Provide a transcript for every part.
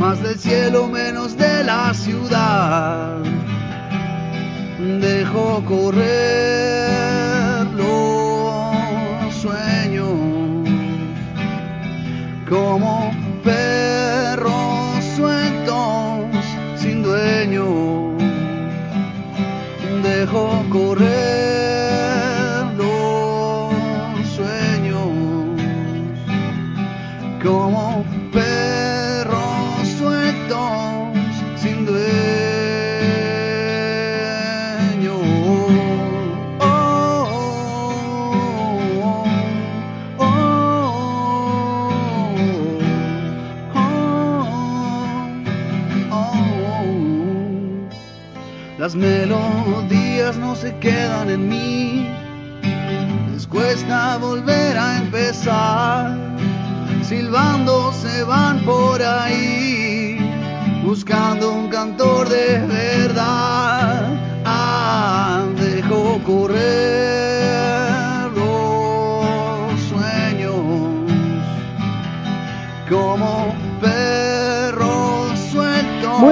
más del cielo menos de la ciudad. Dejo correr los sueños como perros sueltos sin dueño dejo correr los sueños como no se quedan en mí, les cuesta volver a empezar. Silbando se van por ahí, buscando un cantor de verdad.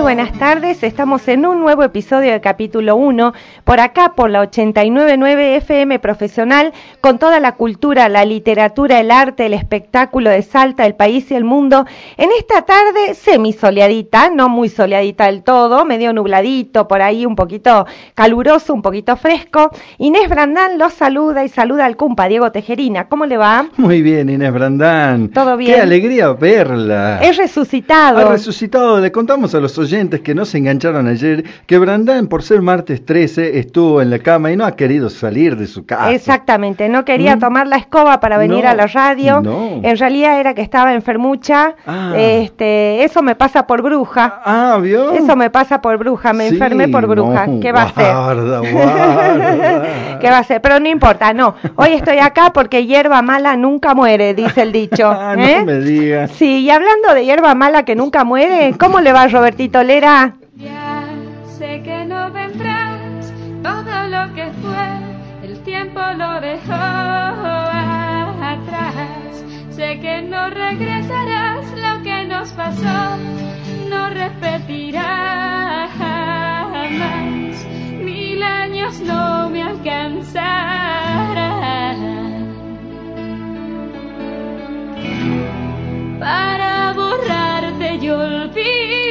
Buenas tardes, estamos en un nuevo episodio de capítulo 1, por acá por la 899 FM Profesional, con toda la cultura, la literatura, el arte, el espectáculo de Salta, el país y el mundo. En esta tarde semisoleadita, no muy soleadita del todo, medio nubladito, por ahí un poquito caluroso, un poquito fresco. Inés Brandán los saluda y saluda al cumpa Diego Tejerina. ¿Cómo le va? Muy bien, Inés Brandán. ¿Todo bien? Qué alegría verla. Es resucitado. Ha resucitado. Le contamos a los oyentes que no se engancharon ayer que Brandán, por ser martes 13, estuvo en la cama y no ha querido salir de su casa. Exactamente, no quería ¿Mm? tomar la escoba para venir No, a la radio. no. En realidad era que estaba enfermucha. Ah. Este, eso me pasa por bruja. Ah, ¿vio? Eso me pasa por bruja, me Sí, enfermé por bruja. no, ¿Qué va a ser? guarda. ¿Qué va a ser? Pero no importa, no. Hoy estoy acá porque hierba mala nunca muere, dice el dicho. Ah, no ¿eh? me digas. Sí, y hablando de hierba mala que nunca muere, ¿cómo le va Robertito Ya sé que no vendrás, todo lo que fue, el tiempo lo dejó atrás. Sé que no regresarás, lo que nos pasó no repetirá jamás. Mil años no me alcanzarán para borrarte y olvidar.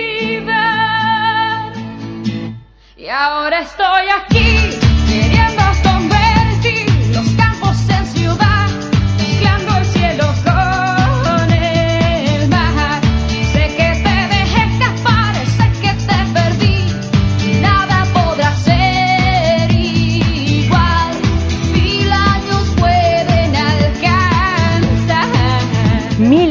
Y ahora estoy aquí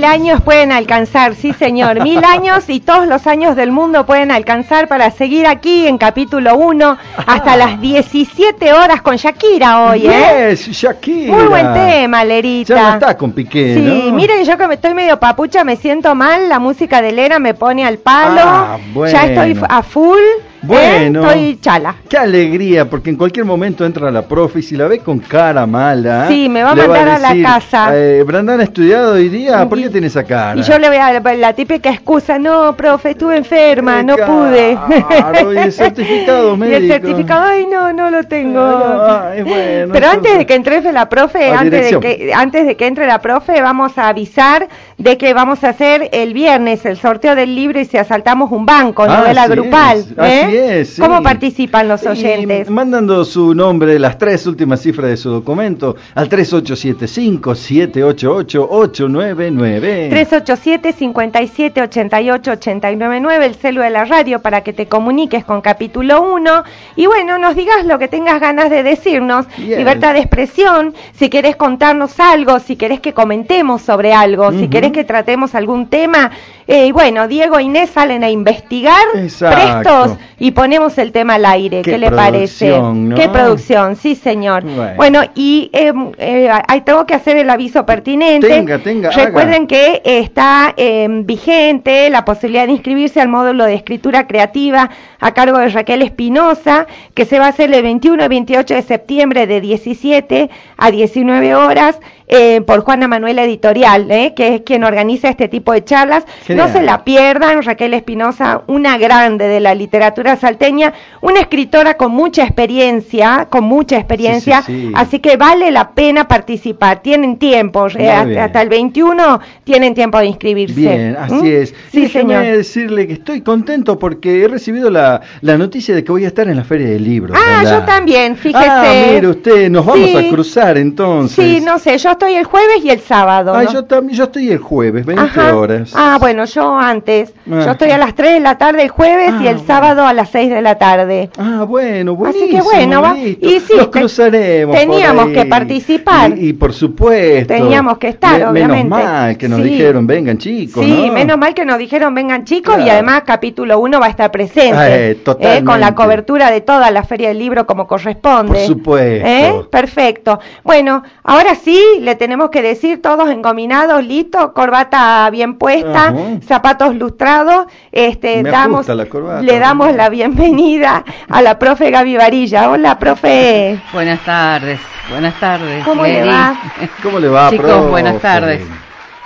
años pueden alcanzar, sí señor, mil años y todos los años del mundo pueden alcanzar para seguir aquí en capítulo 1 hasta las 17 horas con Shakira hoy, ¿eh? Yes, Shakira. Muy buen tema, Lerita. Ya no está con Piqué, Sí, ¿no? miren, yo que me estoy medio papucha, me siento mal, la música de Lera me pone al palo, Ah, bueno. ya estoy a full, Bueno. Estoy chala. Qué alegría, porque en cualquier momento entra la profe y si la ve con cara mala. Sí, me va a mandar a la casa. Eh, Brandon ha estudiado hoy día, ¿por Y- qué tiene esa cara? Y yo le voy a dar la típica excusa, no, profe, estuve enferma, Eh, no pude. claro, y el certificado Y médico. el certificado, ay, no, no lo tengo. Ay, bueno, Pero antes de que entre la profe, antes de, que, antes de que entre la profe, vamos a avisar de que vamos a hacer el viernes el sorteo del libro y si asaltamos un banco, novela Así grupal. es, ¿eh? Sí. ¿Cómo participan los Y oyentes? mandando su nombre, las tres últimas cifras de su documento al 3875-788-899. 387-5788-899, el celu de la radio para que te comuniques con capítulo 1 y bueno, nos digas lo que tengas ganas de decirnos, Bien. libertad de expresión, si querés contarnos algo, si querés que comentemos sobre algo, si querés que tratemos algún tema, eh, y bueno, Diego e Inés salen a investigar Exacto. prestos y ponemos el tema al aire, ¿qué, Qué le parece? Qué producción, sí señor. Bueno. Bueno, y eh, eh, ahí tengo que hacer el aviso pertinente. Tenga, tenga, Recuerden haga. que está eh, vigente la posibilidad de inscribirse al módulo de escritura creativa a cargo de Raquel Espinosa, que se va a hacer el 21 y 28 de septiembre de 17 a 19 horas. Eh, por Juana Manuela Editorial, eh, que es quien organiza este tipo de charlas. Genial. No se la pierdan, Raquel Espinosa, una grande de la literatura salteña, una escritora con mucha experiencia, con mucha experiencia, sí, sí. así que vale la pena participar. Tienen tiempo, eh, hasta, hasta el 21 tienen tiempo de inscribirse. Bien, así ¿Mm? es. Sí, Déjeme señor. decirle que estoy contento porque he recibido la, la noticia de que voy a estar en la Feria del Libro. Ah, ¿verdad? yo también, fíjese. Ah, mire usted, nos vamos Sí. a cruzar entonces. Sí, no sé, yo estoy el jueves y el sábado. Ah, ¿no? yo también, yo estoy el jueves, 20 Ajá. horas. Ah, bueno, yo antes. Ah. Yo estoy a las 3 de la tarde el jueves y Ah, el bueno. sábado a las 6 de la tarde. Ah, bueno, Así buenísimo. que bueno, va- y sí, Nos cruzaremos. teníamos que participar. Y, y por supuesto. Teníamos que estar, me- obviamente. Menos mal que nos Sí. dijeron, vengan chicos. Sí, ¿no? menos mal que nos dijeron vengan chicos y además capítulo 1 va a estar presente. Eh, totalmente. con la cobertura de toda la Feria del Libro como corresponde. Por supuesto. ¿Eh? Perfecto. Bueno, ahora sí, le tenemos que decir todos engominados, listo, corbata bien puesta, Ajá. zapatos lustrados. Este, Me damos, la corbata. le damos la bienvenida a la profe Gaby Varilla. Hola, profe. Buenas tardes, buenas tardes. ¿Cómo le va? ¿Cómo le va, Chicos, profe? buenas tardes.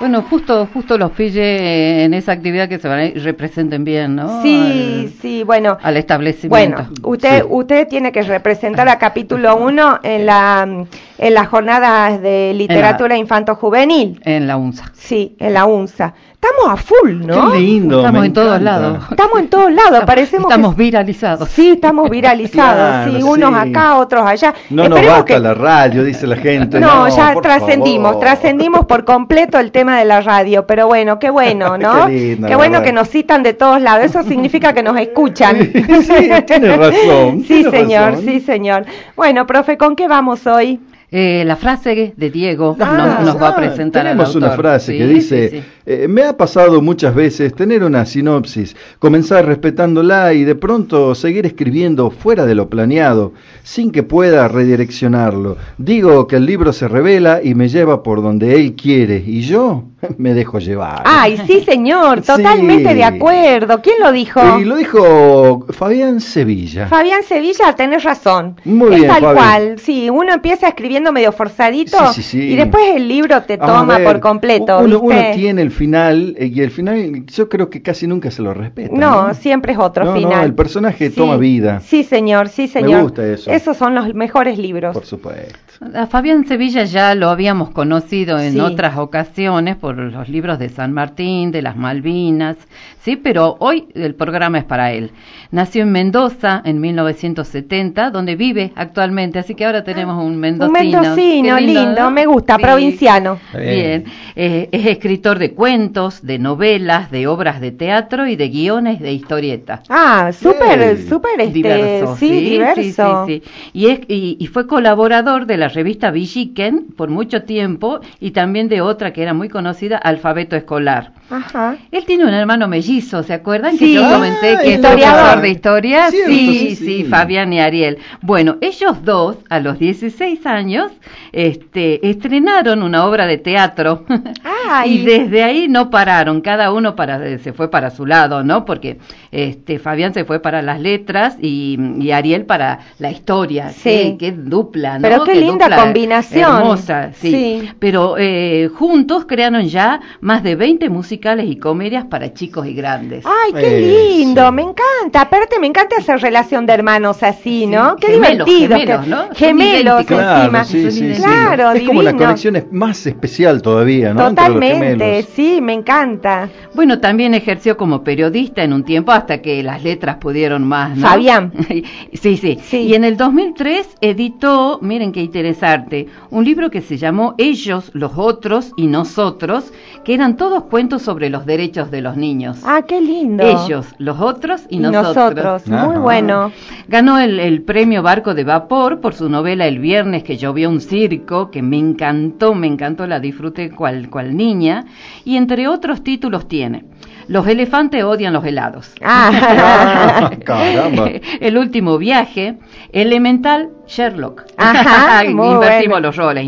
Bueno, justo justo los pille en esa actividad que se van a ir, representen bien, ¿no? Sí, sí, bueno. Al, establecimiento. Bueno, usted Sí. usted tiene que representar a capítulo 1 en la en las jornadas de literatura infanto juvenil. En la UNSA. Sí, en la UNSA. Estamos a full, ¿no? Qué lindo. Estamos me en todos lados. Estamos en todos lados, parecemos Estamos que viralizados. Sí, estamos viralizados, Claro, sí, unos sí. acá, otros allá. No nos basta que la radio, dice la gente. no, ya trascendimos, trascendimos por completo el tema de la radio, pero bueno, qué bueno, ¿no? Qué lindo, Qué la bueno verdad. que nos citan de todos lados, eso significa que nos escuchan. Sí, tiene razón, Sí, tiene señor, razón. sí, señor. Bueno, profe, ¿con qué vamos hoy? Eh, la frase de Diego Ah, nos, nos va a presentar al Tenemos una autor. frase Sí, que dice, sí, sí. Eh, me ha pasado muchas veces tener una sinopsis, comenzar respetándola y de pronto seguir escribiendo fuera de lo planeado, sin que pueda redireccionarlo. Digo que el libro se revela y me lleva por donde él quiere y yo me dejo llevar. Ay, sí, señor, totalmente Sí. de acuerdo. ¿Quién lo dijo? Y lo dijo Fabián Sevilla. Fabián Sevilla, tenés razón. Muy es bien, tal Fabi. cual. Sí, uno empieza escribiendo medio forzadito Sí, sí, sí. y después el libro te toma ver, por completo. Uno, ¿viste? uno tiene el final eh, y el final yo creo que casi nunca se lo respeta. No, ¿no? siempre es otro No, no, final. el personaje Sí. toma vida. Sí, señor, sí, señor. gusta eso. Esos son los mejores libros. Por supuesto. A Fabián Sevilla ya lo habíamos conocido en Sí. otras ocasiones por los libros de San Martín, de las Malvinas, sí, pero hoy el programa es para él. Nació en Mendoza en 1970, donde vive actualmente, así que ahora tenemos un mendocino. Un mendocino, lindo, ¿no? me gusta, Sí. provinciano. Bien, Eh, es escritor de cuentos, de novelas, de obras de teatro y de guiones de historieta. Ah, súper, súper, este, diverso, sí, diverso. sí, sí, sí. Y, es, y, y fue colaborador de la revista Villiquen por mucho tiempo y también de otra que era muy conocida, Alfabeto Escolar. Ajá. Él tiene un hermano mellizo, ¿se acuerdan? Sí. Que yo comenté Ah, que es historiador. profesor de historia. Cierto, sí, sí, sí. Fabián y Ariel. Bueno, ellos dos, a los 16 años, este, estrenaron una obra de teatro. Ay. y desde ahí no pararon, cada uno para, se fue para su lado, ¿no? Porque este, Fabián se fue para las letras y, y Ariel para la historia. Sí. Qué, dupla, ¿no? Pero qué linda dupla combinación. Hermosa, sí. Sí. Pero eh, juntos crearon ya más de 20 musicales y comedias para chicos y grandes. Ay, qué Eh, lindo, sí. me encanta. Aparte, me encanta esa relación de hermanos así, ¿no? Qué gemelos, divertido. gemelos, que- ¿no? Gemelos encima. Claro, sí, sí, sí. idénticos. Claro, Es como la conexión es más especial todavía, ¿no? Totalmente, sí, me encanta. Bueno, también ejerció como periodista en un tiempo hasta que las letras pudieron más, ¿no? Fabián. sí, sí, Sí. Y en el 2003 editó, miren qué interesante, un libro que se llamó Ellos, los otros y nosotros, que eran todos cuentos sobre los derechos de los niños. Ah, qué lindo. Ellos, los otros y, y nosotros. Muy bueno. Ganó el, el premio Barco de Vapor por su novela El viernes que llovió un circo, que me encantó, me encantó, la disfruté cual, cual niña. Y entre otros títulos tiene Los elefantes odian los helados. Ah, Caramba. El último viaje, Elemental Sherlock. Ajá, Invertimos bueno. los roles.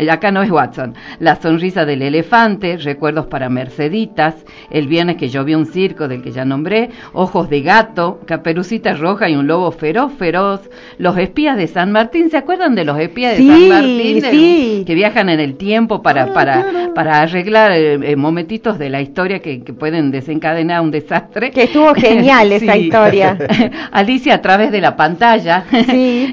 Y Acá no es Watson. La sonrisa del elefante, recuerdos para Merceditas, el viernes que llovió un circo del que ya nombré, ojos de gato, caperucita roja y un lobo feroz, feroz, los espías de San Martín, ¿se acuerdan de los espías de San Martín? El- sí. Que viajan en el tiempo para, Ah, para, claro. para arreglar eh, eh, momentitos de la historia que, que pueden desencadenar un desastre. que estuvo genial esa historia. Alicia a través de la pantalla, Sí.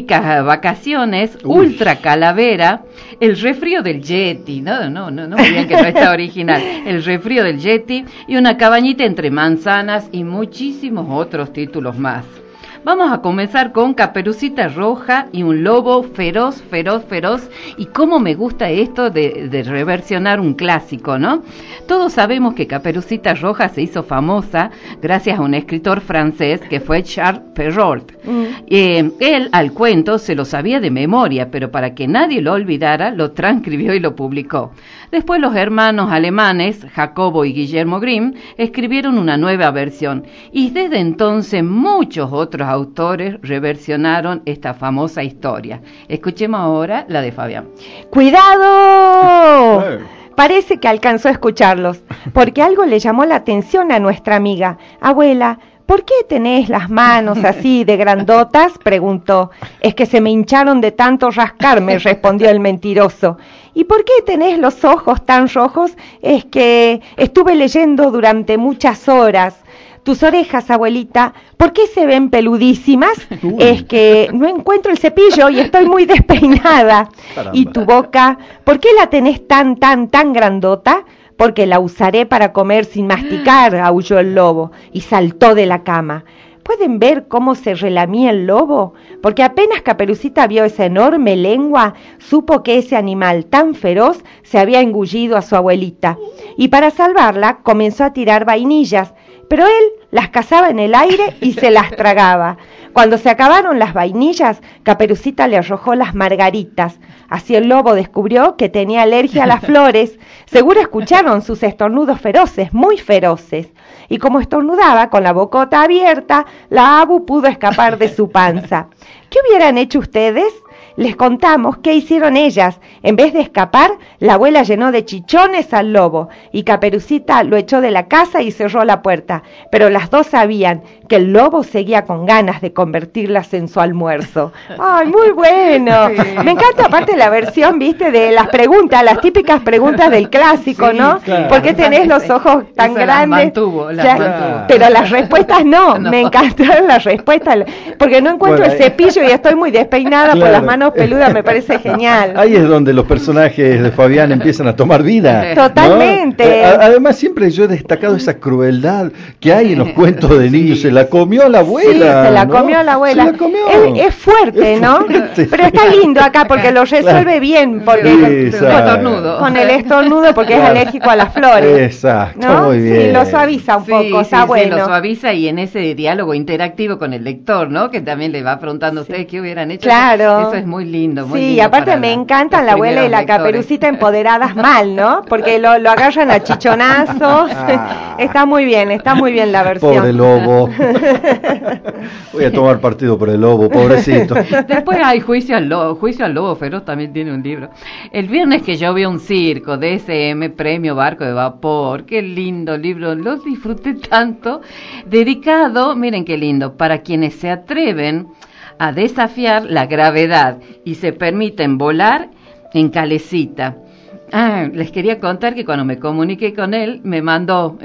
Vacaciones, Uy. ultra calavera, el refrío del Yeti, no, no, no, no digan que no está original, el refrío del Yeti y una cabañita entre manzanas y muchísimos otros títulos más. Vamos a comenzar con Caperucita Roja y un lobo feroz, feroz, feroz. Y cómo me gusta esto de, de reversionar un clásico, ¿no? Todos sabemos que Caperucita Roja se hizo famosa gracias a un escritor francés que fue Charles Perrault. Mm. Eh, él al cuento se lo sabía de memoria, pero para que nadie lo olvidara, lo transcribió y lo publicó. Después los hermanos alemanes, Jacobo y Guillermo Grimm, escribieron una nueva versión y desde entonces muchos otros autores reversionaron esta famosa historia. Escuchemos ahora la de Fabián. ¡Cuidado! Parece que alcanzó a escucharlos, porque algo le llamó la atención a nuestra amiga. Abuela, ¿por qué tenés las manos así de grandotas? preguntó. Es que se me hincharon de tanto rascarme, respondió el mentiroso. ¿Y por qué tenés los ojos tan rojos? Es que estuve leyendo durante muchas horas. Tus orejas, abuelita, ¿por qué se ven peludísimas? Uy. Es que no encuentro el cepillo y estoy muy despeinada. Caramba. ¿Y tu boca? ¿Por qué la tenés tan, tan, tan grandota? Porque la usaré para comer sin masticar, aulló el lobo y saltó de la cama. ¿Pueden ver cómo se relamía el lobo? Porque apenas Caperucita vio esa enorme lengua, supo que ese animal tan feroz se había engullido a su abuelita. Y para salvarla comenzó a tirar vainillas, pero él las cazaba en el aire y se las tragaba. Cuando se acabaron las vainillas, Caperucita le arrojó las margaritas. Así el lobo descubrió que tenía alergia a las flores. Seguro escucharon sus estornudos feroces, muy feroces. Y como estornudaba con la bocota abierta, la abu pudo escapar de su panza. ¿Qué hubieran hecho ustedes? Les contamos qué hicieron ellas. En vez de escapar, la abuela llenó de chichones al lobo y Caperucita lo echó de la casa y cerró la puerta. Pero las dos sabían que el lobo seguía con ganas de convertirlas en su almuerzo. ¡Ay, muy bueno! Me encanta aparte la versión, viste, de las preguntas, las típicas preguntas del clásico, Sí, ¿no? claro. ¿Por qué tenés los ojos tan Esa las grandes? mantuvo, las O sea, mantuvo. Pero las respuestas no, No. me encantaron las respuestas, porque no encuentro Bueno, el cepillo y estoy muy despeinada por las manos peludas, me parece genial. Ahí es donde los personajes de Fabián empiezan a tomar vida. ¿no? Totalmente. Eh, a- Además, siempre yo he destacado esa crueldad que hay en los cuentos de niños. Se la comió a la abuela. Sí, se la ¿no? comió la abuela. Se la comió. Es, es fuerte, Es ¿no? fuerte. Pero está lindo acá porque lo resuelve bien, porque Sí, Con exacto. estornudo. con el estornudo porque es Claro. alérgico a las flores. Exacto, ¿no? muy bien. Sí, lo suaviza un Sí, poco, sí, está sí, bueno. lo suaviza y en ese diálogo interactivo con el lector, ¿no? Que también le va preguntando a ustedes qué hubieran hecho. Claro. Eso es muy lindo. Muy Sí, lindo aparte me la- encantan la abuela y la lectores. caperucita empoderadas mal, ¿no? Porque lo, lo agarran a chichonazos. Ah. está muy bien, está muy bien la versión. Pobre lobo. Voy a tomar partido por el lobo, pobrecito. Después hay Juicio al Lobo, Juicio al Lobo Feroz también tiene un libro. El viernes que yo vi un circo, DSM, Premio Barco de Vapor, qué lindo libro, lo disfruté tanto, dedicado, miren qué lindo, para quienes se atreven a desafiar la gravedad y se permiten volar en calecita. Ah, les quería contar que cuando me comuniqué con él, me mandó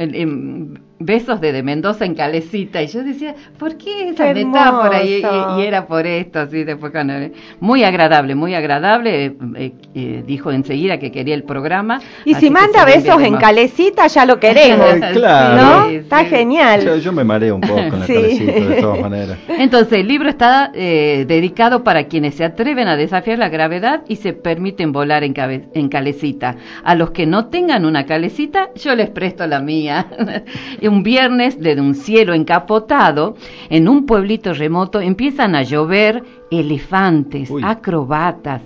besos desde Mendoza en Calecita. Y yo decía, ¿por qué esa Qué metáfora? Y, hermoso. y- y era por esto, así después cuando... Muy agradable, muy agradable. eh, eh, eh, dijo enseguida que quería el programa. Y si manda besos en calecita, ya lo queremos. Claro. ¿No? Sí, Está sí. genial. Yo, yo me mareo un poco con la Sí. calecita, de todas maneras. Entonces, el libro está eh, dedicado para quienes se atreven a desafiar la gravedad y se permiten volar en, cabe- en calecita. A los que no tengan una calecita, yo les presto la mía. Y un viernes, desde un cielo encapotado, en un pueblito remoto, empiezan a llover elefantes, Uy. acrobatas,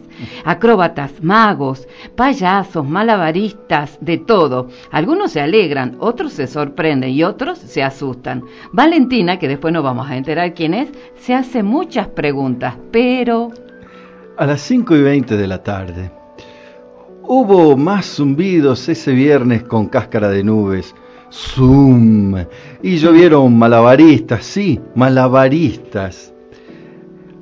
acróbatas, magos, payasos, malabaristas, de todo. Algunos se alegran, otros se sorprenden y otros se asustan. Valentina, que después nos vamos a enterar quién es, se hace muchas preguntas, pero A las 5 y 20 de la tarde. Hubo más zumbidos ese viernes con cáscara de nubes. Zoom. Y llovieron malabaristas, sí, malabaristas.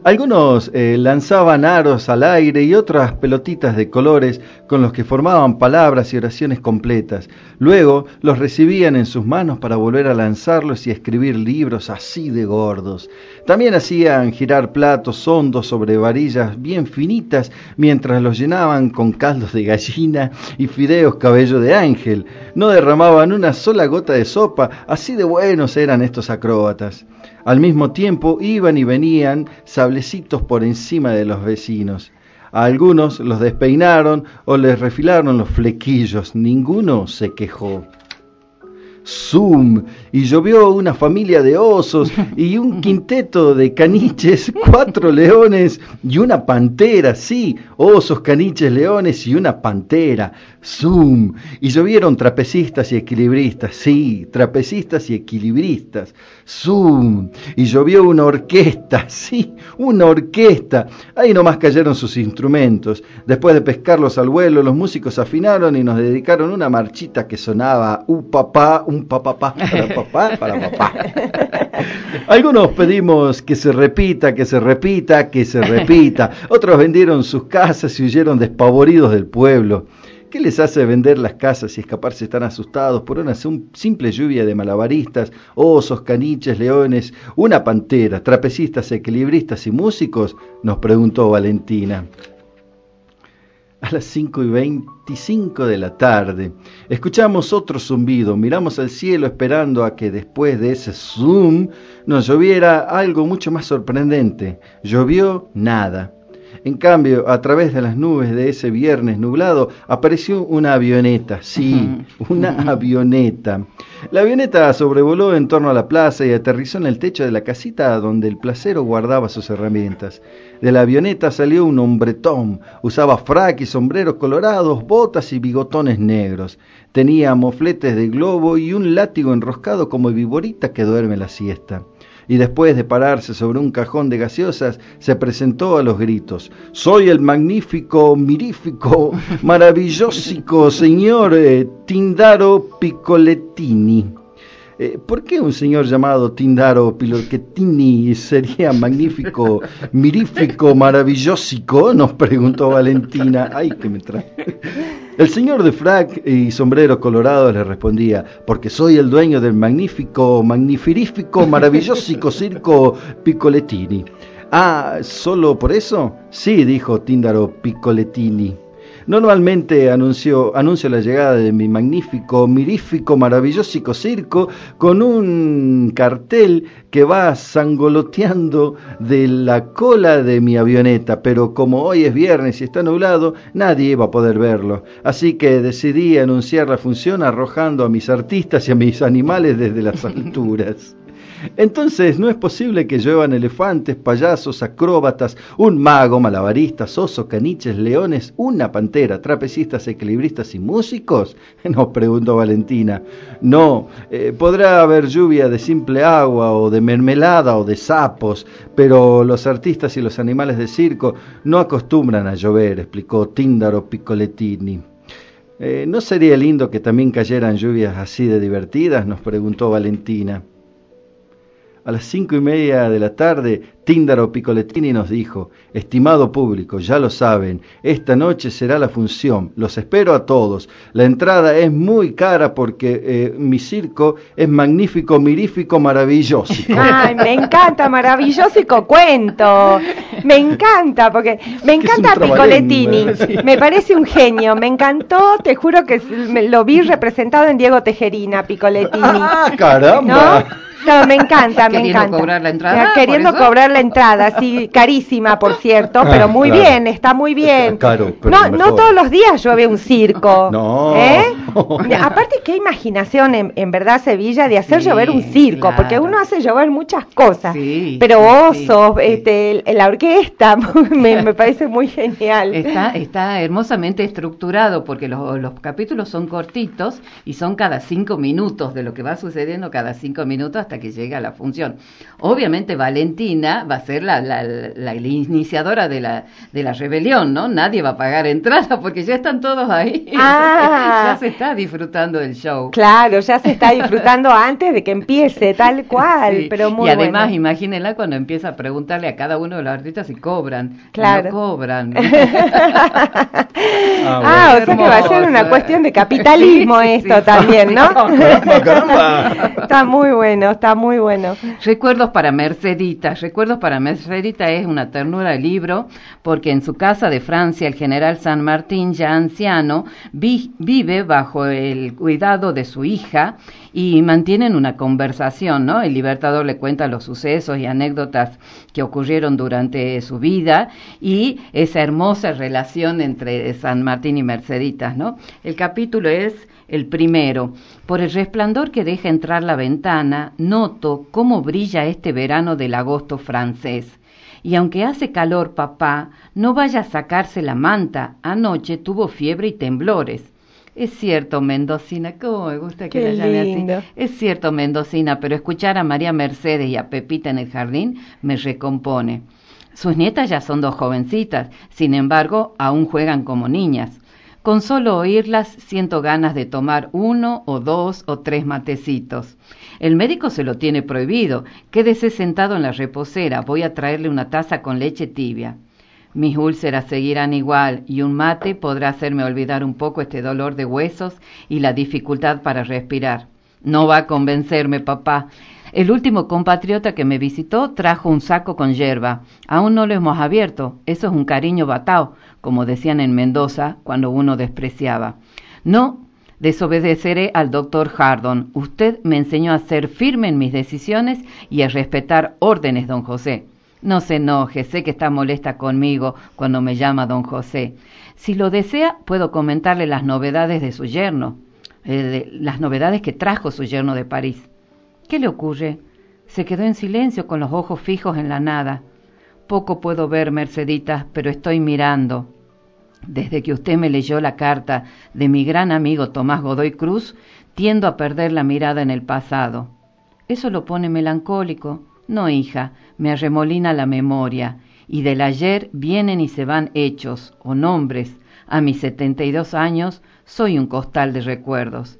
Algunos eh, lanzaban aros al aire y otras pelotitas de colores con los que formaban palabras y oraciones completas. Luego los recibían en sus manos para volver a lanzarlos y escribir libros así de gordos. También hacían girar platos hondos sobre varillas bien finitas mientras los llenaban con caldos de gallina y fideos cabello de ángel. No derramaban una sola gota de sopa, así de buenos eran estos acróbatas. Al mismo tiempo iban y venían sablecitos por encima de los vecinos. A algunos los despeinaron o les refilaron los flequillos. Ninguno se quejó. Zoom y llovió una familia de osos y un quinteto de caniches, cuatro leones y una pantera, sí, osos, caniches, leones y una pantera. Zoom y llovieron trapecistas y equilibristas, sí, trapecistas y equilibristas. Zoom y llovió una orquesta, sí, una orquesta. Ahí nomás cayeron sus instrumentos. Después de pescarlos al vuelo, los músicos afinaron y nos dedicaron una marchita que sonaba un papá, un papá, para papá, para papá. Algunos pedimos que se repita, que se repita, que se repita. Otros vendieron sus casas y huyeron despavoridos del pueblo. ¿Qué les hace vender las casas y escaparse tan asustados por una sim- simple lluvia de malabaristas, osos, caniches, leones, una pantera, trapecistas, equilibristas y músicos? Nos preguntó Valentina. A las 5 y 25 de la tarde, escuchamos otro zumbido, miramos al cielo esperando a que después de ese zoom nos lloviera algo mucho más sorprendente. Llovió nada. En cambio, a través de las nubes de ese viernes nublado apareció una avioneta, sí, una avioneta. La avioneta sobrevoló en torno a la plaza y aterrizó en el techo de la casita donde el placero guardaba sus herramientas. De la avioneta salió un hombretón, usaba frac y sombreros colorados, botas y bigotones negros. Tenía mofletes de globo y un látigo enroscado como viborita que duerme la siesta y después de pararse sobre un cajón de gaseosas, se presentó a los gritos. Soy el magnífico, mirífico, maravillosico señor eh, Tindaro Piccolettini. Eh, ¿Por qué un señor llamado Tindaro Piccolettini sería magnífico, mirífico, maravillosico? Nos preguntó Valentina. Ay, que me trae. El señor de frac y sombrero colorado le respondía, porque soy el dueño del magnífico, magnifirífico, maravillosico circo Piccolettini. Ah, ¿solo por eso? Sí, dijo Tíndaro Piccolettini. Normalmente anuncio, anuncio la llegada de mi magnífico, mirífico, maravillosico circo con un cartel que va sangoloteando de la cola de mi avioneta, pero como hoy es viernes y está nublado, nadie va a poder verlo. Así que decidí anunciar la función arrojando a mis artistas y a mis animales desde las alturas. Entonces, no es posible que lluevan elefantes, payasos, acróbatas, un mago, malabaristas, osos, caniches, leones, una pantera, trapecistas, equilibristas y músicos? Nos preguntó Valentina. No, eh, podrá haber lluvia de simple agua o de mermelada o de sapos, pero los artistas y los animales de circo no acostumbran a llover, explicó Tíndaro Piccolettini. Eh, ¿No sería lindo que también cayeran lluvias así de divertidas? nos preguntó Valentina. A las cinco y media de la tarde, Tíndaro Piccolettini nos dijo, estimado público, ya lo saben, esta noche será la función, los espero a todos. La entrada es muy cara porque eh, mi circo es magnífico, mirífico, maravilloso. Ay, me encanta, maravilloso cuento. Me encanta, porque me encanta Piccolettini. Me parece un genio, me encantó, te juro que lo vi representado en Diego Tejerina, Piccolettini. ¡Ah, caramba! No, me encanta, me queriendo encanta. cobrar la entrada. Queriendo cobrar la entrada, sí, carísima, por cierto, pero Ah, muy claro. bien, está muy bien. Caro, pero no, mejor. no todos los días llueve un circo. No. ¿eh? Aparte, qué imaginación en, en verdad, Sevilla, de hacer Sí, llover un circo, claro. porque uno hace llover muchas cosas. Sí, pero osos, sí. este, la orquesta, me, me parece muy genial. Está, está hermosamente estructurado porque los, los capítulos son cortitos y son cada cinco minutos de lo que va sucediendo cada cinco minutos hasta que llega la función. Obviamente Valentina va a ser la, la- la- la iniciadora de la, de la rebelión, ¿no? Nadie va a pagar entrada porque ya están todos ahí. Ah. ya se está disfrutando del show. Claro, ya se está disfrutando antes de que empiece, tal cual, Sí, pero muy y además, bueno. imagínenla cuando empieza a preguntarle a cada uno de los artistas si cobran. Claro. No cobran. Ah, o sea que va a ser una cuestión de capitalismo sí, esto sí. también, ¿no? Caramba, caramba. Está muy bueno, está muy bueno. Recuerdos para Mercedita. Recuerdos para Mercedita es una ternura de libro porque en su casa de Francia el general San Martín, ya anciano, vi- vive bajo el cuidado de su hija y mantienen una conversación, ¿no? El libertador le cuenta los sucesos y anécdotas que ocurrieron durante su vida y esa hermosa relación entre San Martín y Merceditas, ¿no? El capítulo es el primero. Por el resplandor que deja entrar la ventana, noto cómo brilla este verano del agosto francés. Y aunque hace calor, papá, no vaya a sacarse la manta. Anoche tuvo fiebre y temblores. Es cierto, Mendocina, cómo me gusta que Qué la llame lindo. así. Es cierto, Mendocina, pero escuchar a María Mercedes y a Pepita en el jardín me recompone. Sus nietas ya son dos jovencitas, sin embargo, aún juegan como niñas. Con solo oírlas siento ganas de tomar uno o dos o tres matecitos. El médico se lo tiene prohibido. Quédese sentado en la reposera. Voy a traerle una taza con leche tibia. Mis úlceras seguirán igual y un mate podrá hacerme olvidar un poco este dolor de huesos y la dificultad para respirar. No va a convencerme, papá. El último compatriota que me visitó trajo un saco con yerba. Aún no lo hemos abierto. Eso es un cariño batao, como decían en Mendoza cuando uno despreciaba. No, desobedeceré al doctor Hardon. Usted me enseñó a ser firme en mis decisiones y a respetar órdenes, don José. No se enoje, sé que está molesta conmigo cuando me llama don José. Si lo desea, puedo comentarle las novedades de su yerno, eh, las novedades que trajo su yerno de París. ¿Qué le ocurre? Se quedó en silencio con los ojos fijos en la nada. Poco puedo ver, Mercedita, pero estoy mirando. Desde que usted me leyó la carta de mi gran amigo Tomás Godoy Cruz, tiendo a perder la mirada en el pasado. Eso lo pone melancólico. No, hija, me arremolina la memoria, y del ayer vienen y se van hechos o nombres. A mis setenta y dos años soy un costal de recuerdos.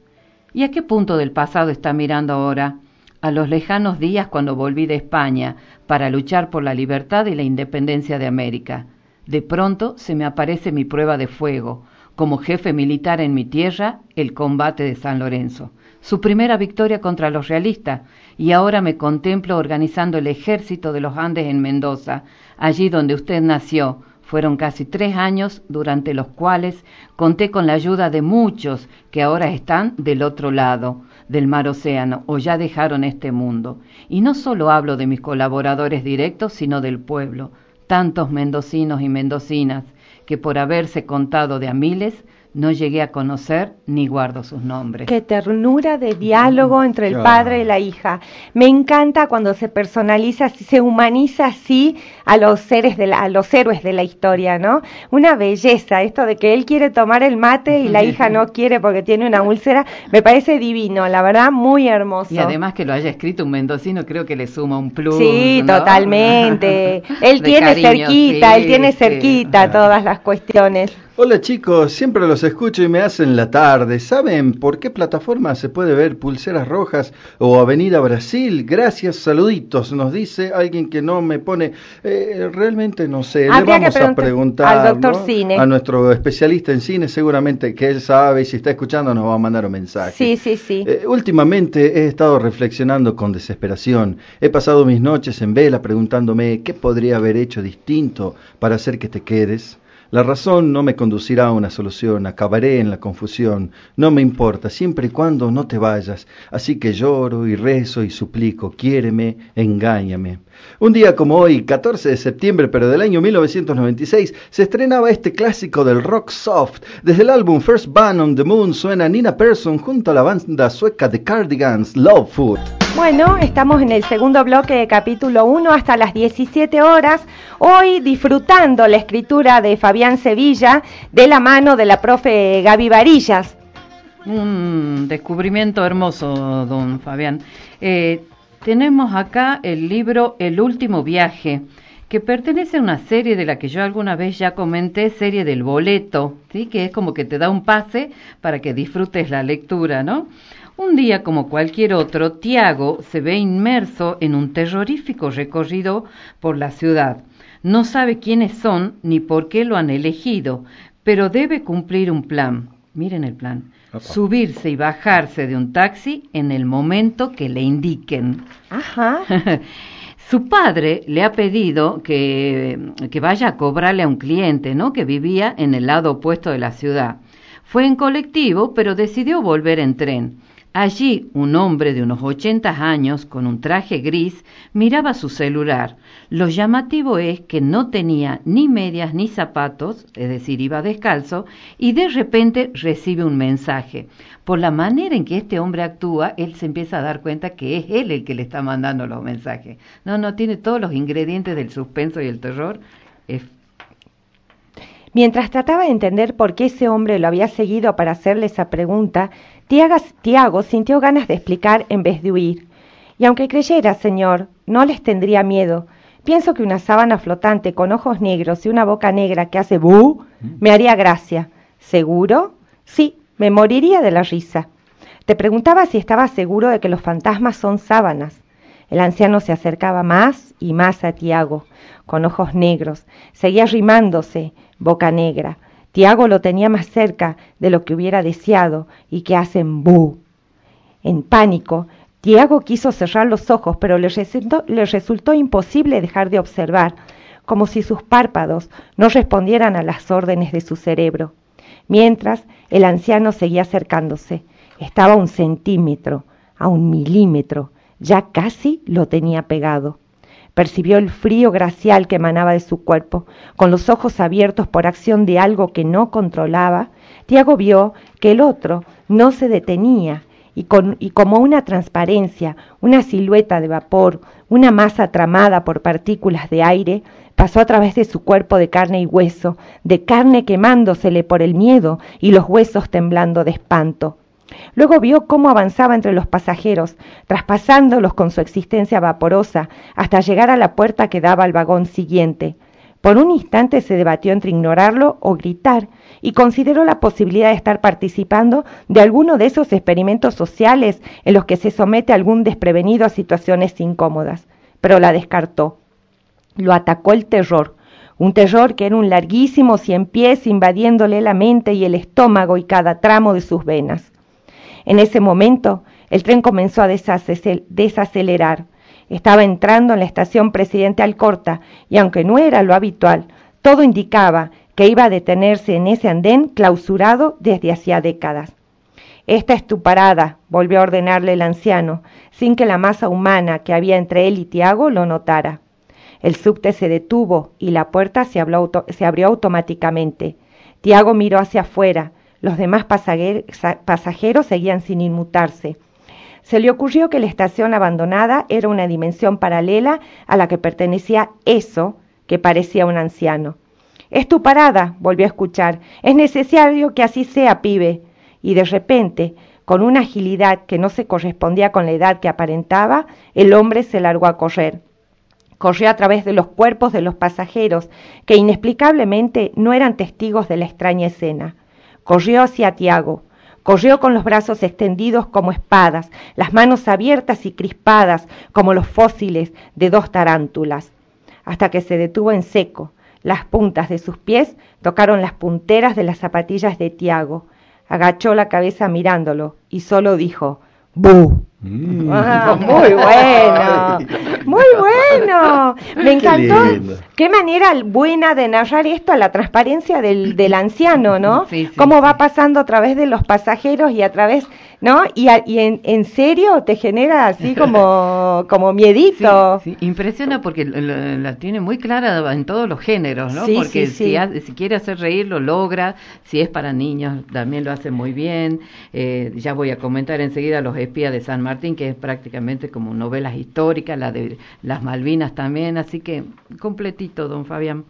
¿Y a qué punto del pasado está mirando ahora? A los lejanos días cuando volví de España para luchar por la libertad y la independencia de América. De pronto se me aparece mi prueba de fuego, como jefe militar en mi tierra, el combate de San Lorenzo, su primera victoria contra los realistas, y ahora me contemplo organizando el ejército de los Andes en Mendoza, allí donde usted nació. Fueron casi tres años durante los cuales conté con la ayuda de muchos que ahora están del otro lado del mar océano o ya dejaron este mundo. Y no solo hablo de mis colaboradores directos, sino del pueblo, tantos mendocinos y mendocinas que por haberse contado de a miles no llegué a conocer ni guardo sus nombres. Qué ternura de diálogo entre el padre y la hija. Me encanta cuando se personaliza, así, se humaniza así a los seres de la- a los héroes de la historia, ¿no? Una belleza esto de que él quiere tomar el mate y la hija no quiere porque tiene una úlcera, me parece divino, la verdad, muy hermoso. Y además que lo haya escrito un mendocino creo que le suma un plus. Sí, ¿no? totalmente. Él De tiene cariño, cerquita, sí, él tiene sí. cerquita todas las cuestiones. Hola chicos, siempre los escucho y me hacen la tarde. ¿Saben por qué plataforma se puede ver Pulseras Rojas o Avenida Brasil? Gracias, saluditos, nos dice alguien que no me pone. Eh, realmente no sé, le que vamos a preguntar preguntar al doctor ¿no? Cine. a nuestro especialista en cine, seguramente que él sabe y si está escuchando nos va a mandar un mensaje. Sí, sí, sí. Eh, últimamente he estado reflexionando con desesperación. He pasado mis noches en vela preguntándome qué podría haber hecho distinto para hacer que te quedes. La razón no me conducirá a una solución, acabaré en la confusión. No me importa, siempre y cuando no te vayas. Así que lloro y rezo y suplico, quiéreme, engáñame. Un día como hoy, 14 de septiembre, pero del año 1996, se estrenaba este clásico del rock soft. Desde el álbum First Band on the Moon suena Nina Persson junto a la banda sueca The Cardigans, Love Food. Bueno, estamos en el segundo bloque de capítulo 1 hasta las 17 horas. Hoy disfrutando la escritura de Fabián Sevilla de la mano de la profe Gaby Varillas. Un descubrimiento hermoso, don Fabián. Eh, tenemos acá el libro El último viaje, que pertenece a una serie de la que yo alguna vez ya comenté, serie del boleto, ¿sí? que es como que te da un pase para que disfrutes la lectura, ¿no? Un día como cualquier otro, Tiago se ve inmerso en un terrorífico recorrido por la ciudad. No sabe quiénes son ni por qué lo han elegido, pero debe cumplir un plan. Miren el plan. Subirse y bajarse de un taxi en el momento que le indiquen. Ajá. Su padre le ha pedido que, que vaya a cobrarle a un cliente, ¿no? Que vivía en el lado opuesto de la ciudad. Fue en colectivo, pero decidió volver en tren. Allí, un hombre de unos 80 años, con un traje gris, miraba su celular. Lo llamativo es que no tenía ni medias ni zapatos, es decir, iba descalzo, y de repente recibe un mensaje. Por la manera en que este hombre actúa, él se empieza a dar cuenta que es él el que le está mandando los mensajes. No, no, tiene todos los ingredientes del suspenso y el terror. Mientras trataba de entender por qué ese hombre lo había seguido para hacerle esa pregunta, Tiago sintió ganas de explicar en vez de huir. Y aunque creyera, señor, no les tendría miedo. Pienso que una sábana flotante con ojos negros y una boca negra que hace bu me haría gracia. ¿Seguro? Sí, me moriría de la risa. Te preguntaba si estaba seguro de que los fantasmas son sábanas. El anciano se acercaba más y más a Tiago, con ojos negros. Seguía rimándose, boca negra. Tiago lo tenía más cerca de lo que hubiera deseado y que hacen bu. En pánico, Tiago quiso cerrar los ojos, pero resultó, le resultó imposible dejar de observar, como si sus párpados no respondieran a las órdenes de su cerebro. Mientras, el anciano seguía acercándose. Estaba a un centímetro, a un milímetro, ya casi lo tenía pegado. Percibió el frío glacial que emanaba de su cuerpo. Con los ojos abiertos por acción de algo que no controlaba, Tiago vio que el otro no se detenía y, con, y como una transparencia, una silueta de vapor, una masa tramada por partículas de aire, pasó a través de su cuerpo de carne y hueso, de carne quemándosele por el miedo y los huesos temblando de espanto. Luego vio cómo avanzaba entre los pasajeros, traspasándolos con su existencia vaporosa, hasta llegar a la puerta que daba al vagón siguiente. Por un instante se debatió entre ignorarlo o gritar, y consideró la posibilidad de estar participando de alguno de esos experimentos sociales en los que se somete algún desprevenido a situaciones incómodas, pero la descartó. Lo atacó el terror, un terror que era un larguísimo cien pies invadiéndole la mente y el estómago y cada tramo de sus venas. En ese momento, el tren comenzó a desacel- desacelerar. Estaba entrando en la estación Presidente Alcorta y aunque no era lo habitual, todo indicaba que iba a detenerse en ese andén clausurado desde hacía décadas. Esta es tu parada, volvió a ordenarle el anciano, sin que la masa humana que había entre él y Tiago lo notara. El subte se detuvo y la puerta se abrió automáticamente. Tiago miró hacia afuera, Los demás pasajeros seguían sin inmutarse. Se le ocurrió que la estación abandonada era una dimensión paralela a la que pertenecía eso que parecía un anciano. Es tu parada, volvió a escuchar. Es necesario que así sea, pibe. Y de repente, con una agilidad que no se correspondía con la edad que aparentaba, el hombre se largó a correr. Corrió a través de los cuerpos de los pasajeros, que inexplicablemente no eran testigos de la extraña escena. Corrió hacia Tiago. Corrió con los brazos extendidos como espadas, las manos abiertas y crispadas como los fósiles de dos tarántulas, hasta que se detuvo en seco. Las puntas de sus pies tocaron las punteras de las zapatillas de Tiago. Agachó la cabeza mirándolo y solo dijo ¡Bu! Mm. Ah, muy bueno, muy bueno. Me encantó. Qué manera buena de narrar esto a la transparencia del, del anciano, ¿no? Sí, sí, Cómo va pasando a través de los pasajeros y a través, ¿no? Y, a- y en, en serio te genera así como, como miedito. Sí, sí, impresiona porque la, tiene muy clara en todos los géneros, ¿no? Sí, porque sí, sí. Si, si quiere hacer reír lo logra, si es para niños también lo hace muy bien. Eh, ya voy a comentar enseguida Los espías de San Martín, que es prácticamente como novelas históricas, la de las Malvinas también, así que completito, don Fabián.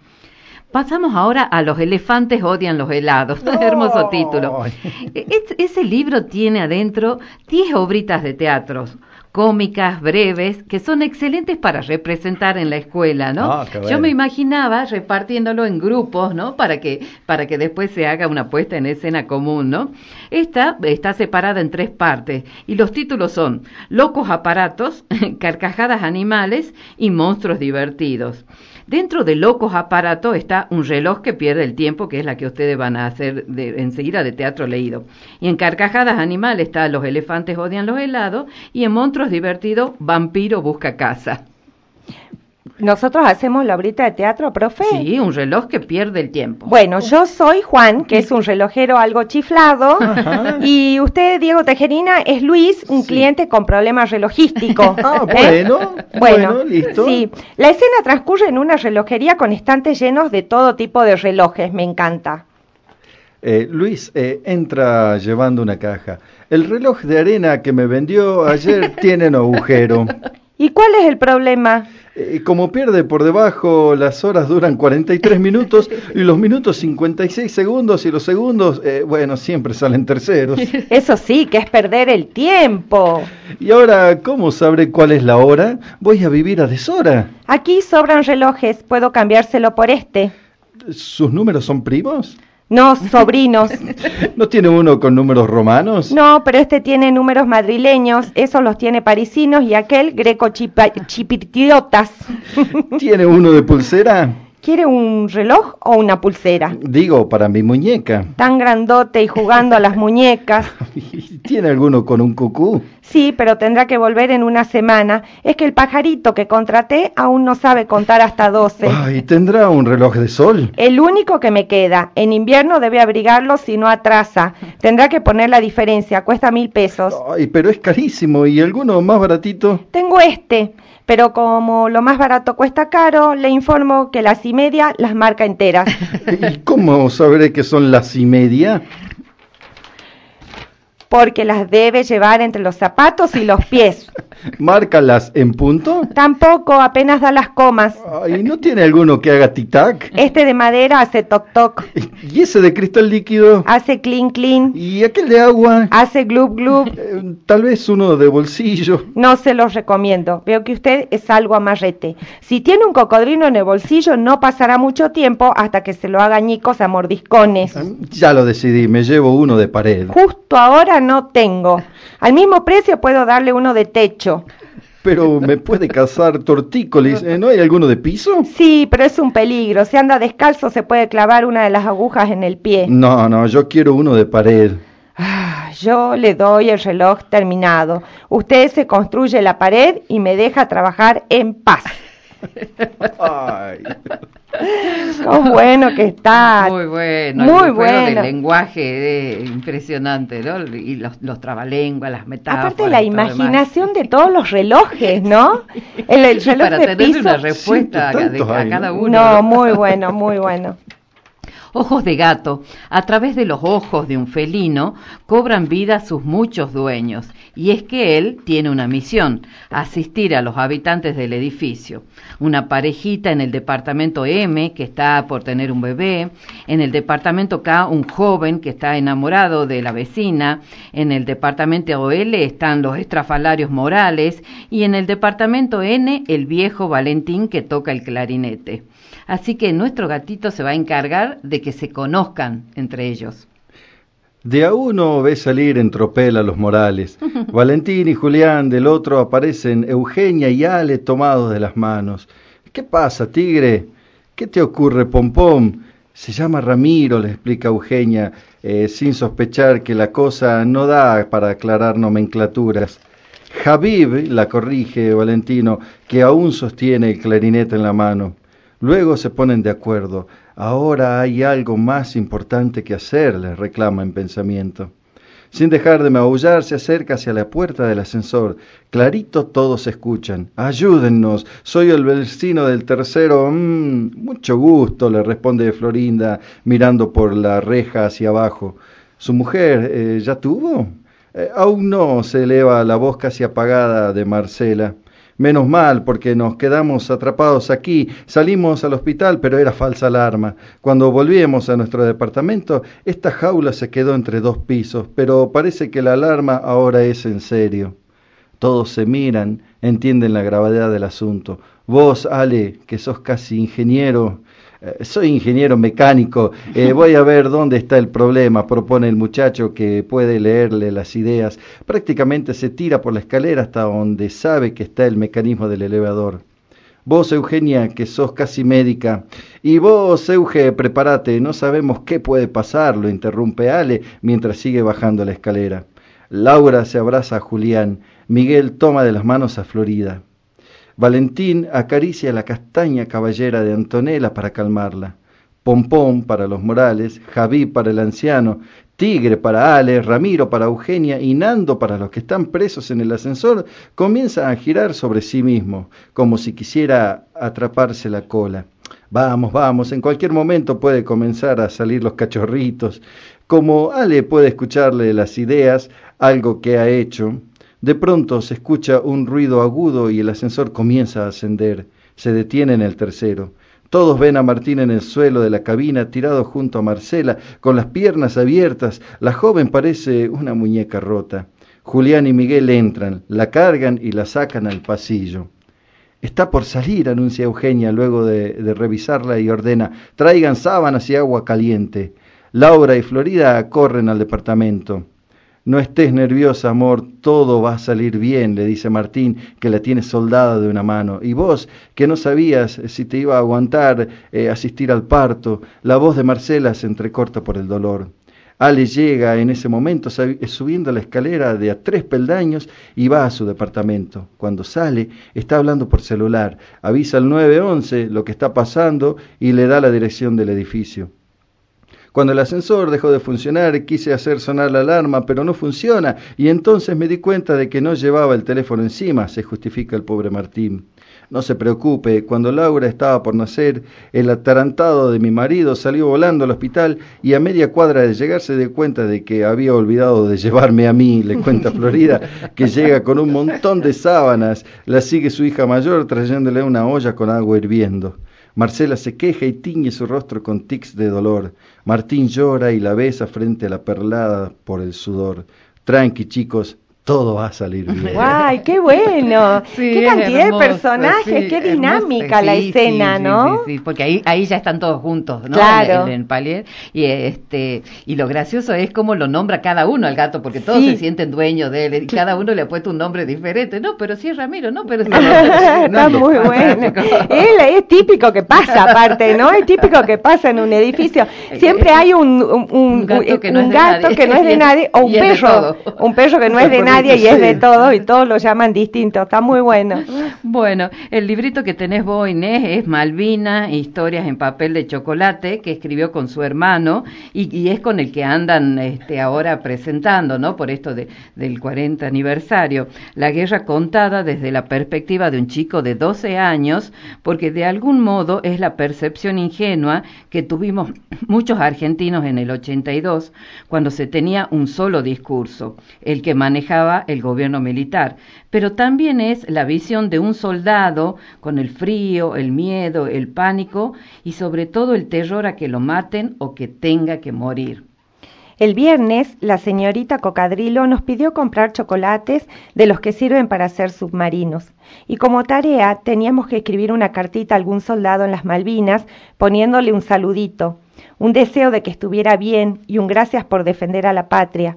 Pasamos ahora a Los elefantes odian los helados. Hermoso título. Es- ese libro tiene adentro 10 obritas de teatros cómicas, breves, que son excelentes para representar en la escuela, ¿no? Ah, bueno. Yo me imaginaba repartiéndolo en grupos, ¿no? Para que, para que después se haga una puesta en escena común, ¿no? Esta está separada en tres partes y los títulos son Locos aparatos, Carcajadas animales y Monstruos divertidos. Dentro de Locos Aparatos está un reloj que pierde el tiempo, que es la que ustedes van a hacer enseguida de teatro leído. Y en Carcajadas Animales está Los elefantes odian los helados y en Monstruos Divertidos Vampiro busca casa. Nosotros hacemos la obrita de teatro, profe. Sí, un reloj que pierde el tiempo. Bueno, yo soy Juan, que es un relojero algo chiflado, y usted, Diego Tejerina, es Luis, un cliente con problemas relogísticos. Ah, ¿eh? bueno, Bueno, bueno, listo. Sí, la escena transcurre en una relojería con estantes llenos de todo tipo de relojes, me encanta. Eh, Luis eh, entra llevando una caja. El reloj de arena que me vendió ayer tiene un agujero. ¿Y cuál es el problema? Eh, como pierde por debajo, las horas duran 43 minutos y los minutos 56 segundos y los segundos, eh, bueno, siempre salen terceros. Eso sí, que es perder el tiempo. Y ahora, ¿cómo sabré cuál es la hora? Voy a vivir a deshora. Aquí sobran relojes, puedo cambiárselo por este. ¿Sus números son primos? No, sobrinos. ¿No tiene uno con números romanos? No, pero este tiene números madrileños, esos los tiene parisinos y aquel greco chipa- chipirtiotas. ¿Tiene uno de pulsera? ¿Quiere un reloj o una pulsera? Digo, para mi muñeca. Tan grandote y jugando a las muñecas. ¿Tiene alguno con un cucú? Sí, pero tendrá que volver en una semana. Es que el pajarito que contraté aún no sabe contar hasta 12. Ay, ¿tendrá un reloj de sol? El único que me queda. En invierno debe abrigarlo si no atrasa. Tendrá que poner la diferencia. Cuesta mil pesos. Ay, pero es carísimo. ¿Y alguno más baratito? Tengo este, pero como lo más barato cuesta caro, le informo que las y media las marca enteras. ¿Y cómo sabré que son las y media? Porque las debe llevar entre los zapatos y los pies. ¿Márcalas en punto? Tampoco apenas da las comas. Ay, ¿no tiene alguno que haga tic-tac? Este de madera hace toc toc, ¿Y ese de cristal líquido? hace clean clean, ¿Y aquel de agua? hace glub glub. Eh, tal vez uno de bolsillo. No se los recomiendo. Veo que usted es algo amarrete. Si tiene un cocodrilo en el bolsillo, no pasará mucho tiempo hasta que se lo haga ñicos a mordiscones. Ya lo decidí, me llevo uno de pared. Justo ahora no tengo. Al mismo precio puedo darle uno de techo. Pero me puede cazar tortícolis. ¿eh? ¿No hay alguno de piso? Sí, pero es un peligro. Si anda descalzo se puede clavar una de las agujas en el pie. No, no, yo quiero uno de pared. Ah, yo le doy el reloj terminado. Usted se construye la pared y me deja trabajar en paz. Ay. ¡Qué bueno que está! Muy bueno, Muy el bueno. del lenguaje eh, impresionante, ¿no? Y los, los trabalenguas, las metáforas. Aparte la imaginación de todos los relojes, ¿no? El, el reloj para de tener piso. una respuesta Sí, a, de- tantos a hay, cada ¿no? uno. No, muy bueno, muy bueno. Ojos de gato, a través de los ojos de un felino, cobran vida sus muchos dueños, y es que él tiene una misión, asistir a los habitantes del edificio. Una parejita en el departamento M que está por tener un bebé, en el departamento K un joven que está enamorado de la vecina, en el departamento OL están los estrafalarios morales. Y en el departamento N el viejo Valentín que toca el clarinete. Así que nuestro gatito se va a encargar de que se conozcan entre ellos. De a uno ve salir en tropel a los Morales. Valentín y Julián del otro aparecen Eugenia y Ale tomados de las manos. ¿Qué pasa, tigre? ¿Qué te ocurre, Pompón? Se llama Ramiro, le explica Eugenia, eh, sin sospechar que la cosa no da para aclarar nomenclaturas. Javib, la corrige Valentino, que aún sostiene el clarinete en la mano. Luego se ponen de acuerdo. Ahora hay algo más importante que hacer, les reclama en pensamiento. Sin dejar de maullar, se acerca hacia la puerta del ascensor. Clarito todos escuchan. Ayúdennos, soy el vecino del tercero. Mm, mucho gusto, le responde Florinda, mirando por la reja hacia abajo. ¿Su mujer eh, ya tuvo? Eh, aún no, se eleva la voz casi apagada de Marcela. Menos mal, porque nos quedamos atrapados aquí. Salimos al hospital, pero era falsa alarma. Cuando volvíamos a nuestro departamento, esta jaula se quedó entre dos pisos, pero parece que la alarma ahora es en serio. Todos se miran, entienden la gravedad del asunto. Vos, Ale, que sos casi ingeniero, soy ingeniero mecánico, eh, voy a ver dónde está el problema, propone el muchacho que puede leerle las ideas. Prácticamente se tira por la escalera hasta donde sabe que está el mecanismo del elevador. Vos, Eugenia, que sos casi médica, y vos, Euge, prepárate, no sabemos qué puede pasar, lo interrumpe Ale mientras sigue bajando la escalera. Laura se abraza a Julián, Miguel toma de las manos a Florida. Valentín acaricia la castaña caballera de Antonella para calmarla. Pompón para los Morales, Javí para el anciano, Tigre para Ale, Ramiro para Eugenia y Nando para los que están presos en el ascensor, comienza a girar sobre sí mismo, como si quisiera atraparse la cola. Vamos, vamos, en cualquier momento puede comenzar a salir los cachorritos. Como Ale puede escucharle las ideas, algo que ha hecho, de pronto se escucha un ruido agudo y el ascensor comienza a ascender. Se detiene en el tercero. Todos ven a Martín en el suelo de la cabina, tirado junto a Marcela, con las piernas abiertas. La joven parece una muñeca rota. Julián y Miguel entran, la cargan y la sacan al pasillo. Está por salir, anuncia Eugenia luego de, revisarla y ordena, traigan sábanas y agua caliente. Laura y Florida corren al departamento. No estés nerviosa, amor, todo va a salir bien, le dice Martín, que la tiene soldada de una mano. Y vos, que no sabías si te iba a aguantar eh, asistir al parto, la voz de Marcela se entrecorta por el dolor. Ale llega en ese momento subiendo la escalera de a tres peldaños y va a su departamento. Cuando sale, está hablando por celular, avisa al 911 lo que está pasando y le da la dirección del edificio. Cuando el ascensor dejó de funcionar, quise hacer sonar la alarma, pero no funciona, y entonces me di cuenta de que no llevaba el teléfono encima, se justifica el pobre Martín. No se preocupe, cuando Laura estaba por nacer, el atarantado de mi marido salió volando al hospital y a media cuadra de llegar se dio cuenta de que había olvidado de llevarme a mí, le cuenta Florida, que llega con un montón de sábanas, la sigue su hija mayor trayéndole una olla con agua hirviendo. Marcela se queja y tiñe su rostro con tics de dolor. Martín llora y la besa frente a la perlada por el sudor. Tranqui, chicos, todo va a salir bien. ¡Guay, qué bueno! qué cantidad de personajes, qué dinámica la escena, ¿no? Sí, porque ahí, ahí ya están todos juntos, ¿no? Claro. En, Palier. Y, este, y lo gracioso es cómo lo nombra cada uno al gato, porque todos se sienten dueños de él, y cada uno le ha puesto un nombre diferente. No, pero sí es Ramiro, no, pero sí Está muy bueno. Él es típico que pasa, aparte, ¿no? Es típico que pasa en un edificio. Siempre hay un, un, un, gato, que no, es, de nadie, o un perro, un perro que no es de nadie nadie y es de todos y todos lo llaman distinto. Está muy bueno. Bueno, el librito que tenés vos, Inés, es Malvina, historias en papel de chocolate, que escribió con su hermano y, y es con el que andan este, ahora presentando, ¿no? Por esto de, del 40 aniversario. La guerra contada desde la perspectiva de un chico de 12 años, porque de algún modo es la percepción ingenua que tuvimos muchos argentinos en el 82, cuando se tenía un solo discurso, el que manejaba el gobierno militar, pero también es la visión de un soldado con el frío, el miedo, el pánico y sobre todo el terror a que lo maten o que tenga que morir. El viernes, la señorita Cocadrilo nos pidió comprar chocolates de los que sirven para hacer submarinos. Y como tarea teníamos que escribir una cartita a algún soldado en las Malvinas poniéndole un saludito, un deseo de que estuviera bien y un gracias por defender a la patria.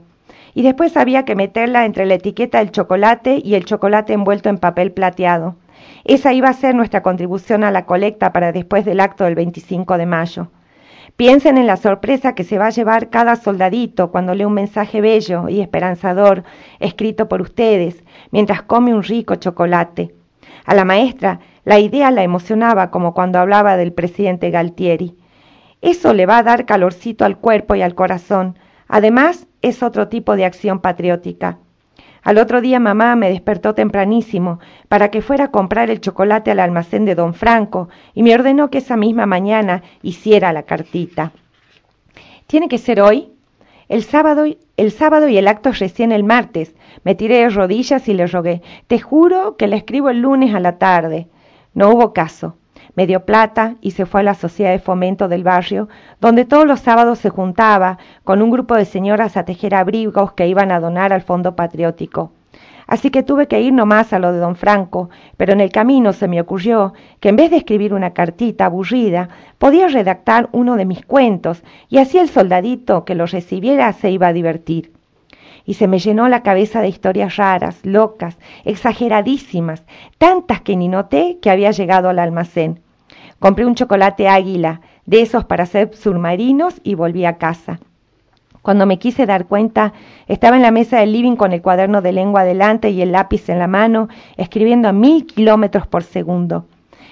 Y después había que meterla entre la etiqueta del chocolate y el chocolate envuelto en papel plateado. Esa iba a ser nuestra contribución a la colecta para después del acto del 25 de mayo. Piensen en la sorpresa que se va a llevar cada soldadito cuando lee un mensaje bello y esperanzador escrito por ustedes mientras come un rico chocolate. A la maestra la idea la emocionaba como cuando hablaba del presidente Galtieri. Eso le va a dar calorcito al cuerpo y al corazón. Además, es otro tipo de acción patriótica. Al otro día mamá me despertó tempranísimo para que fuera a comprar el chocolate al almacén de don Franco y me ordenó que esa misma mañana hiciera la cartita. ¿Tiene que ser hoy? El sábado, el sábado y el acto es recién el martes. Me tiré de rodillas y le rogué. Te juro que le escribo el lunes a la tarde. No hubo caso. Me dio plata y se fue a la sociedad de fomento del barrio, donde todos los sábados se juntaba con un grupo de señoras a tejer abrigos que iban a donar al fondo patriótico. Así que tuve que ir nomás a lo de don Franco, pero en el camino se me ocurrió que en vez de escribir una cartita aburrida, podía redactar uno de mis cuentos, y así el soldadito que lo recibiera se iba a divertir y se me llenó la cabeza de historias raras, locas, exageradísimas, tantas que ni noté que había llegado al almacén. Compré un chocolate águila, de esos para hacer submarinos, y volví a casa. Cuando me quise dar cuenta, estaba en la mesa del living con el cuaderno de lengua delante y el lápiz en la mano, escribiendo a mil kilómetros por segundo.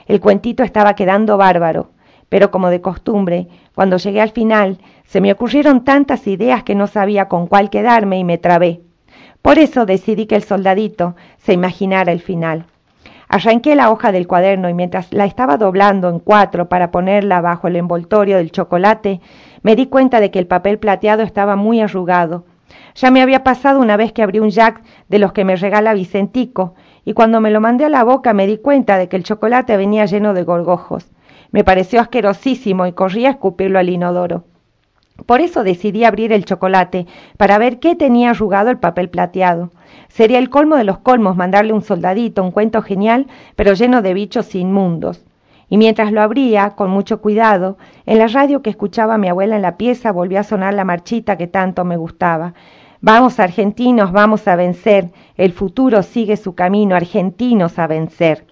El cuentito estaba quedando bárbaro, pero como de costumbre, cuando llegué al final, se me ocurrieron tantas ideas que no sabía con cuál quedarme y me trabé. Por eso decidí que el soldadito se imaginara el final. Arranqué la hoja del cuaderno y mientras la estaba doblando en cuatro para ponerla bajo el envoltorio del chocolate, me di cuenta de que el papel plateado estaba muy arrugado. Ya me había pasado una vez que abrí un jack de los que me regala Vicentico, y cuando me lo mandé a la boca me di cuenta de que el chocolate venía lleno de gorgojos. Me pareció asquerosísimo y corrí a escupirlo al inodoro. Por eso decidí abrir el chocolate, para ver qué tenía arrugado el papel plateado. Sería el colmo de los colmos mandarle un soldadito un cuento genial, pero lleno de bichos inmundos. Y mientras lo abría, con mucho cuidado, en la radio que escuchaba mi abuela en la pieza volvió a sonar la marchita que tanto me gustaba. Vamos, argentinos, vamos a vencer. El futuro sigue su camino, argentinos a vencer.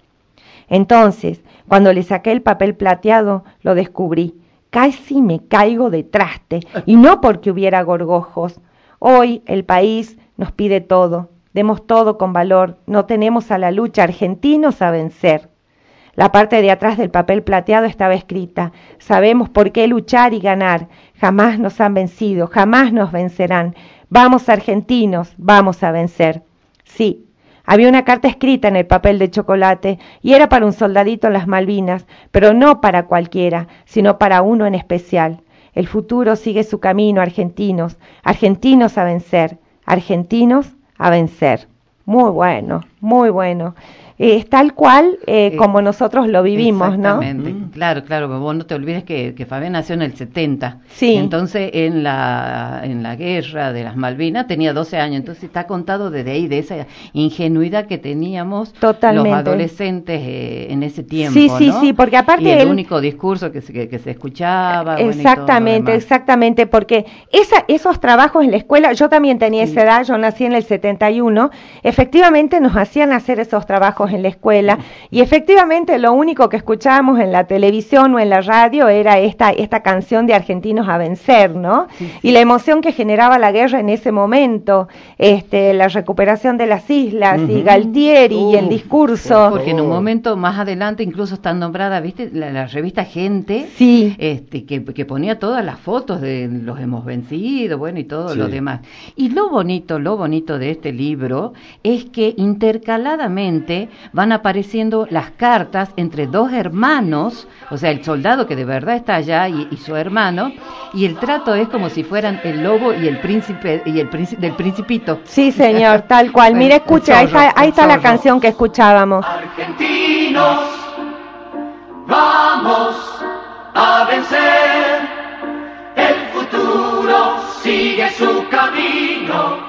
Entonces, cuando le saqué el papel plateado, lo descubrí. Casi me caigo de traste, y no porque hubiera gorgojos. Hoy el país nos pide todo, demos todo con valor, no tenemos a la lucha argentinos a vencer. La parte de atrás del papel plateado estaba escrita, sabemos por qué luchar y ganar, jamás nos han vencido, jamás nos vencerán. Vamos argentinos, vamos a vencer. Sí, había una carta escrita en el papel de chocolate y era para un soldadito en las Malvinas, pero no para cualquiera, sino para uno en especial. El futuro sigue su camino, argentinos, argentinos a vencer, argentinos a vencer. Muy bueno, muy bueno. Es tal cual eh, Eh, como nosotros lo vivimos, ¿no? Exactamente, claro, claro, pero vos no te olvides que, que Fabián nació en el 70. Sí. Entonces, en la, en la guerra de las Malvinas tenía 12 años, entonces está contado desde ahí, de esa ingenuidad que teníamos Totalmente. los adolescentes eh, en ese tiempo. Sí, sí, ¿no? sí, porque aparte Y el él- único discurso que se, que, que se escuchaba. Exactamente, exactamente, porque esa, esos trabajos en la escuela, yo también tenía esa edad, yo nací en el 71, efectivamente nos hacían hacer esos trabajos en la escuela y efectivamente lo único que escuchábamos en la televisión o en la radio era esta, esta canción de Argentinos a vencer, ¿no? Y la emoción que generaba la guerra en ese momento, este, la recuperación de las islas y Galtieri y el discurso. Porque en un momento más adelante incluso está nombrada, ¿viste? La, la revista Gente, Sí. este, que, que ponía todas las fotos de los hemos vencido, bueno, y todo Sí. lo demás. Y lo bonito, lo bonito de este libro es que intercaladamente van apareciendo las cartas entre dos hermanos, o sea, el soldado que de verdad está allá y, y su hermano, y el trato es como si fueran el lobo y el príncipe y el príncipe del principito. Sí, señor, tal cual. El escucha, ahí está, ahí está la canción que escuchábamos. Argentinos, vamos a vencer. El futuro sigue su camino.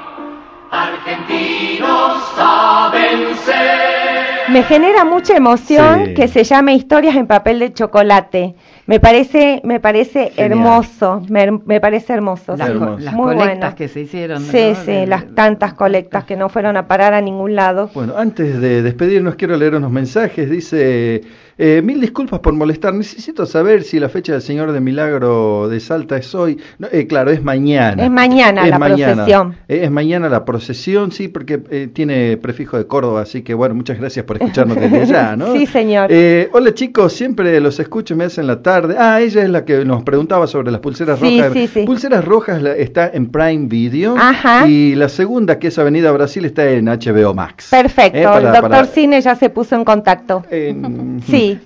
Argentinos a vencer. Me genera mucha emoción Sí. que se llame Historias en papel de chocolate. Me parece, me parece Genial. hermoso, me, me parece hermoso. Las, sí. co- hermoso. las Muy colectas bueno. que se hicieron. Sí, ¿no? sí, De- las tantas colectas que no fueron a parar a ningún lado. Bueno, antes de despedirnos quiero leer unos mensajes. Dice, eh, mil disculpas por molestar. Necesito saber si la fecha del Señor de Milagro de Salta es hoy. No, eh, claro, es mañana. Es mañana la procesión. Eh, es mañana la procesión, sí, porque eh, tiene prefijo de Córdoba. Así que bueno, muchas gracias por escucharnos desde allá, ¿no? Sí, señor. Eh, hola chicos, siempre los escucho, me hacen la tarde. Ah, ella es la que nos preguntaba sobre las pulseras Sí, rojas. sí, sí. Pulseras rojas está en Prime Video. Ajá. Y la segunda, que es Avenida Brasil, está en HBO Max. Perfecto, para- el doctor para- Cine ya se puso en contacto. Eh,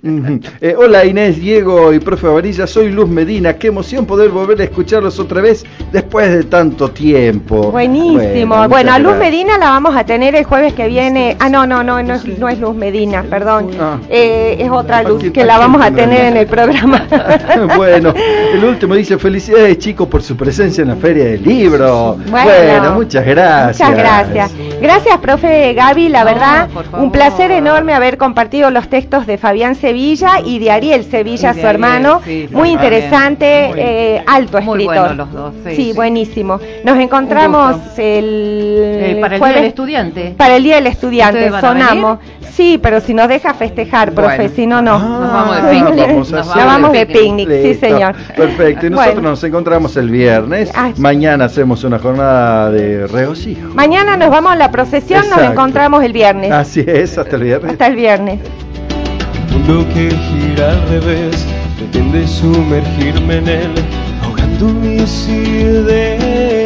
Sí. Eh, hola Inés, Diego y profe Varilla, soy Luz Medina. Qué emoción poder volver a escucharlos otra vez después de tanto tiempo. Buenísimo. Bueno, a Luz. Medina la vamos a tener el jueves que viene. Ah, no, no, no, no es, no es Luz Medina, perdón. Ah. Eh, es otra ¿A luz que la vamos a tener en el programa. bueno, el último dice felicidades chicos por su presencia en la feria del libro. Bueno, muchas gracias. Muchas gracias. Gracias, profe Gaby, la verdad, un placer enorme haber compartido los textos de Fabián Sevilla y de Ariel Sevilla, de su Ariel, hermano. sí, muy interesante. Muy- eh, alto muy escritor. buenos los dos, sí, sí. buenísimo. Nos encontramos el, Eh, para el jueves- Día del Estudiante. Para el Día del Estudiante, ¿Ustedes van a sonamos. Sí, pero si nos deja festejar, profe, Bueno. si no, no. Nos vamos de Ah, picnic. vamos Nos vamos de picnic. sí, señor. Perfecto, y nosotros Bueno. nos encontramos el viernes. Ah. Mañana hacemos una jornada de regocijo. Mañana nos vamos a la procesión, nos encontramos el viernes. Así es, hasta el viernes. Hasta el viernes. Mundo que gira al revés, pretende sumergirme en él, ahogando mis ideas.